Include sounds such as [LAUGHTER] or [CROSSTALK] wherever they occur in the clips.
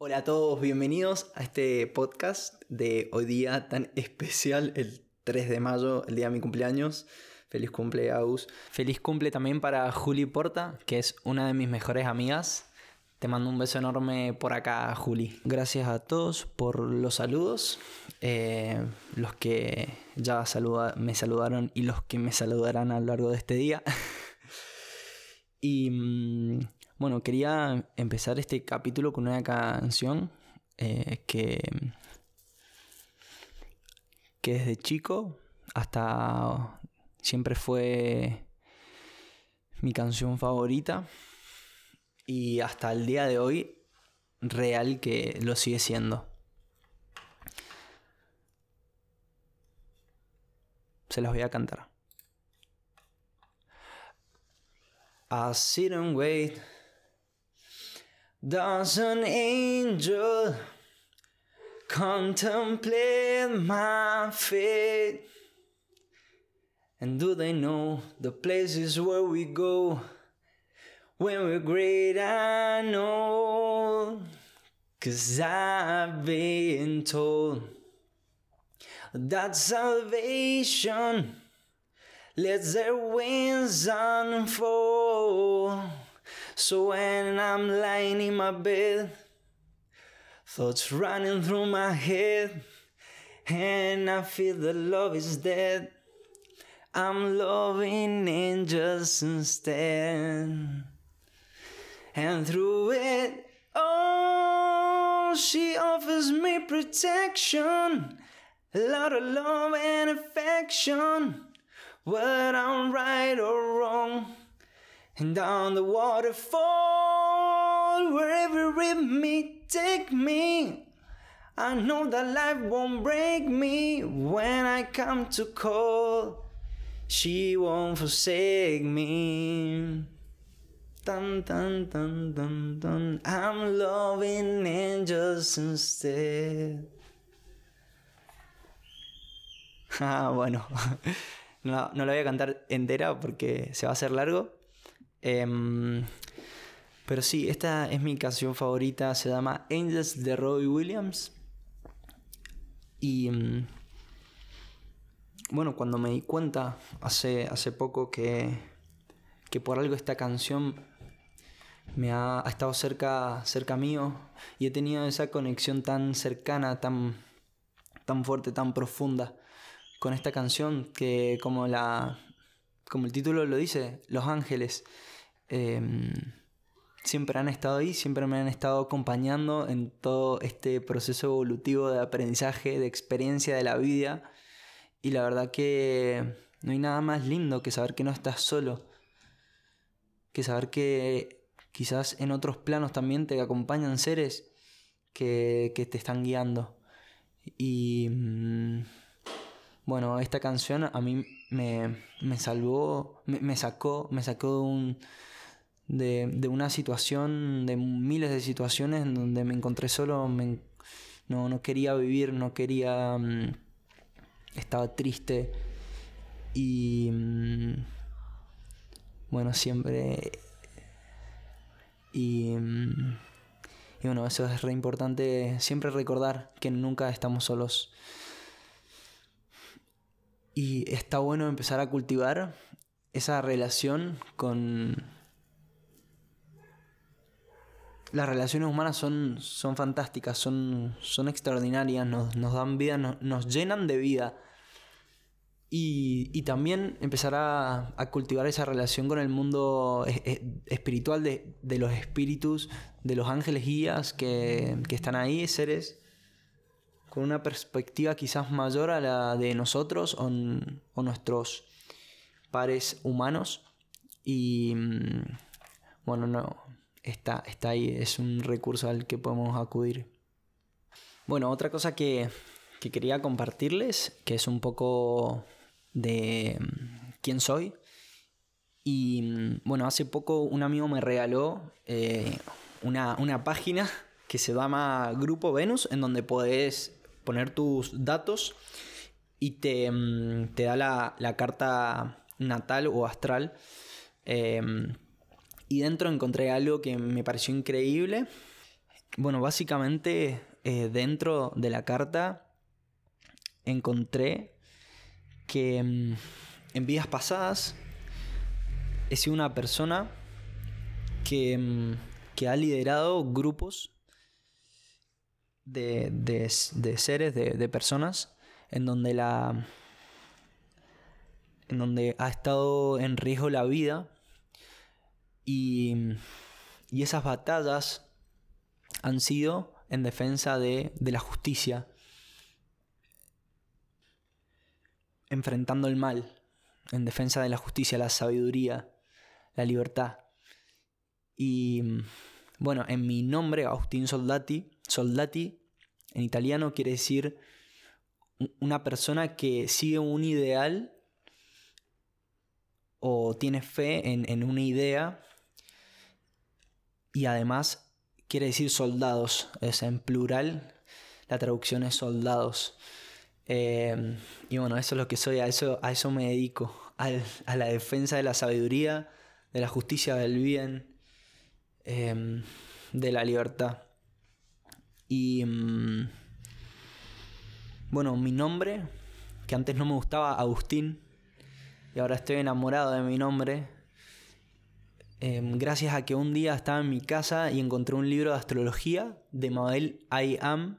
Hola a todos, bienvenidos a este podcast de hoy día tan especial, el 3 de mayo, el día de mi cumpleaños. Feliz cumple, Agus. Feliz cumple también para Juli Porta, que es una de mis mejores amigas. Te mando un beso enorme por acá, Juli. Gracias a todos por los saludos, eh, los que ya me saludaron y los que me saludarán a lo largo de este día. [LAUGHS] y mm, bueno, quería empezar este capítulo con una canción eh, que, que desde chico hasta siempre fue mi canción favorita y hasta el día de hoy real que lo sigue siendo. Se las voy a cantar. I sit and wait. Does an angel contemplate my fate? And do they know the places where we go? when we're great, I know. Cause I've been told that salvation lets their wings unfold. So when I'm lying in my bed, thoughts running through my head, and I feel the love is dead. I'm loving angels instead. And through it all, she offers me protection, a lot of love and affection, whether I'm right or wrong. And down the waterfall, wherever it may take me, I know that life won't break me when I come to call. She won't forsake me. Tan, tan, tan, tan, tan. I'm loving angels instead. [LAUGHS] Ah, bueno. [LAUGHS] No, no la voy a cantar entera porque se va a hacer largo. Em, pero sí, esta es mi canción favorita. Se llama Angels de Robbie Williams. Y em, bueno, cuando me di cuenta hace, hace poco que, que por algo esta canción me ha, estado cerca, cerca mío y he tenido esa conexión tan cercana, tan, tan fuerte, tan profunda con esta canción que como la como el título lo dice, Los Ángeles em, siempre han estado ahí, siempre me han estado acompañando en todo este proceso evolutivo de aprendizaje, de experiencia de la vida y la verdad que no hay nada más lindo que saber que no estás solo, que saber que Quizás en otros planos también te acompañan seres que, te están guiando. Y mm, bueno, esta canción a mí me, salvó, me, sacó, me sacó de, un, de, una situación, de miles de situaciones en donde me encontré solo, no, quería vivir, no quería... Mm, estaba triste y... Mm, bueno, siempre y, mm, y bueno, eso es re importante, siempre recordar que nunca estamos solos. Y está bueno empezar a cultivar esa relación con... Las relaciones humanas son, son fantásticas, son, son extraordinarias, nos, dan vida, nos llenan de vida. Y, también empezar a, cultivar esa relación con el mundo espiritual de, los espíritus, de los ángeles guías que, están ahí, seres con una perspectiva quizás mayor a la de nosotros o, nuestros pares humanos. Y mm, bueno, no, está, está ahí, es un recurso al que podemos acudir. Bueno, otra cosa que, que quería compartirles, que es un poco de mm, quién soy. Y mm, bueno, hace poco un amigo me regaló eh, una, página que se llama Grupo Venus, en donde podés poner tus datos y te, mm, da la, carta natal o astral. Em, y dentro encontré algo que me pareció increíble. bueno, básicamente eh, dentro de la carta encontré que mm, en vidas pasadas he sido una persona que, mm, que ha liderado grupos de, de, seres, de, de, personas, en donde la. en donde ha estado en riesgo la vida. Y, y esas batallas han sido en defensa de, de la justicia, enfrentando el mal, en defensa de la justicia, la sabiduría, la libertad. Y bueno, en mi nombre, Agustín Soldati, Soldati en italiano quiere decir una persona que sigue un ideal o tiene fe en, en una idea y además quiere decir soldados, es en plural, la traducción es soldados. Em, y bueno, eso es lo que soy, a eso, a eso me dedico, a la defensa de la sabiduría, de la justicia, del bien, em, de la libertad. Y mm, bueno, mi nombre, que antes no me gustaba, Agustín, y ahora estoy enamorado de mi nombre, Em, gracias a que un día estaba en mi casa y encontré un libro de astrología de Mabel I Am.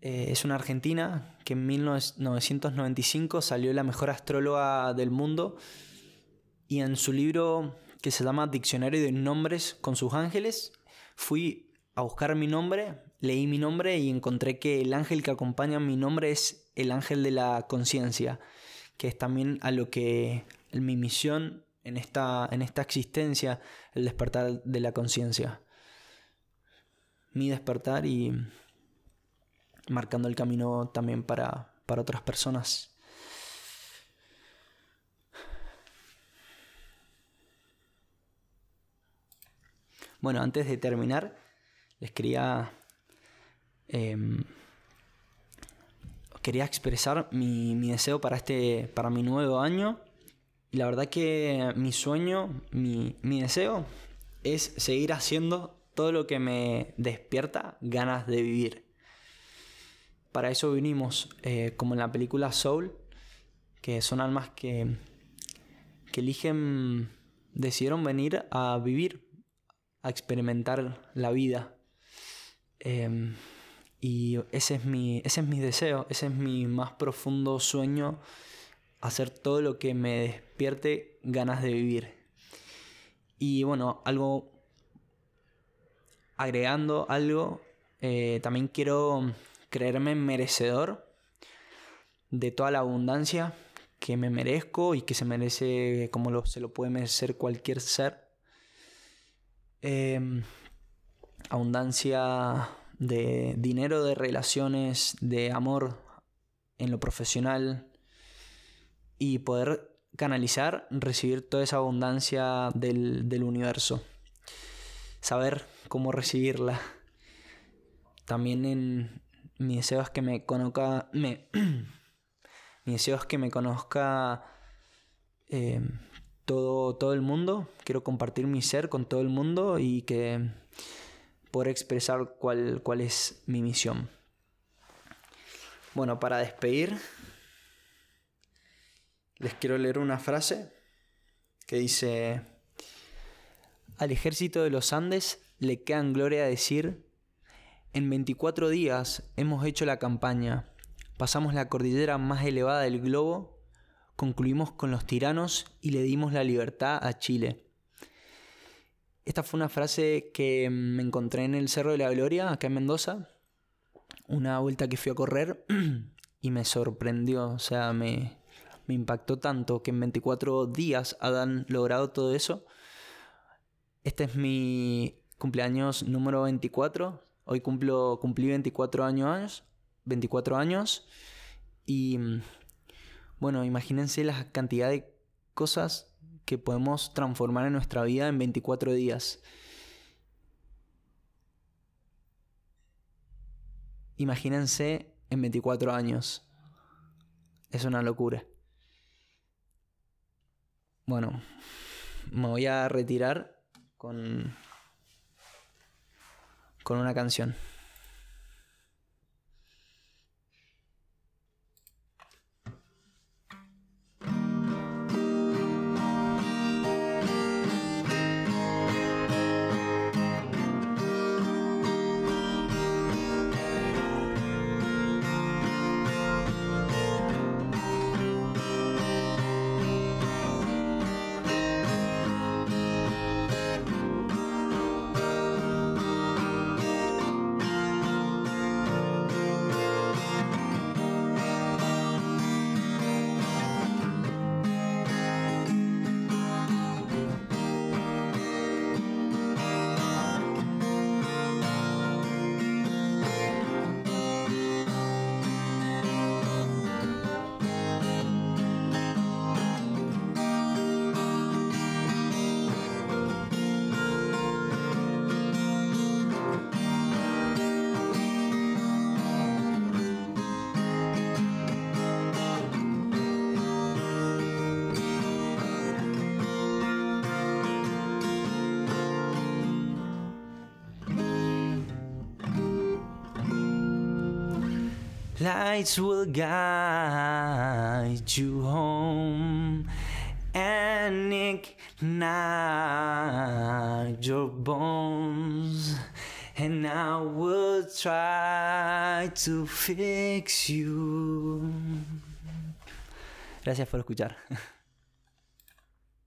Eh, es una argentina que en 1995 salió la mejor astróloga del mundo y en su libro que se llama Diccionario de Nombres con sus ángeles, fui a buscar mi nombre, leí mi nombre y encontré que el ángel que acompaña mi nombre es el ángel de la conciencia, que es también a lo que mi misión en esta, en esta existencia el despertar de la conciencia. Mi despertar y marcando el camino también para, para otras personas. Bueno, antes de terminar, les quería. Em, quería expresar mi, mi, deseo para este. para mi nuevo año. Y la verdad que mi sueño, mi, deseo es seguir haciendo todo lo que me despierta ganas de vivir. Para eso vinimos, eh, como en la película Soul, que son almas que, que eligen, decidieron venir a vivir, a experimentar la vida. Em, y ese es, mi, ese es mi deseo, ese es mi más profundo sueño hacer todo lo que me despierte ganas de vivir. Y bueno, algo, agregando algo, eh, también quiero creerme merecedor de toda la abundancia que me merezco y que se merece como lo, se lo puede merecer cualquier ser. Em, abundancia de dinero, de relaciones, de amor en lo profesional, y poder canalizar, recibir toda esa abundancia del, universo. Saber cómo recibirla. También en mi deseo es que me conozca. Me, [CLEARS THROAT] mi deseo es que me conozca eh, todo, todo el mundo. Quiero compartir mi ser con todo el mundo y que poder expresar cuál, cuál es mi misión. Bueno, para despedir, les quiero leer una frase que dice, al ejército de los Andes le queda en gloria decir, en 24 días hemos hecho la campaña, pasamos la cordillera más elevada del globo, concluimos con los tiranos y le dimos la libertad a Chile. Esta fue una frase que me encontré en el Cerro de la Gloria, acá en Mendoza, una vuelta que fui a correr [CLEARS THROAT] y me sorprendió, o sea, me, impactó tanto que en 24 días hayan logrado todo eso. Este es mi cumpleaños número 24. Hoy cumplo, cumplí 24 años, 24 años. Y bueno, imagínense la cantidad de cosas que podemos transformar en nuestra vida en 24 días. Imagínense en 24 años. Es una locura. Bueno, me voy a retirar con, con una canción. Lights will guide you home and ignite your bones. And I will try to fix you. Gracias por escuchar. [LAUGHS]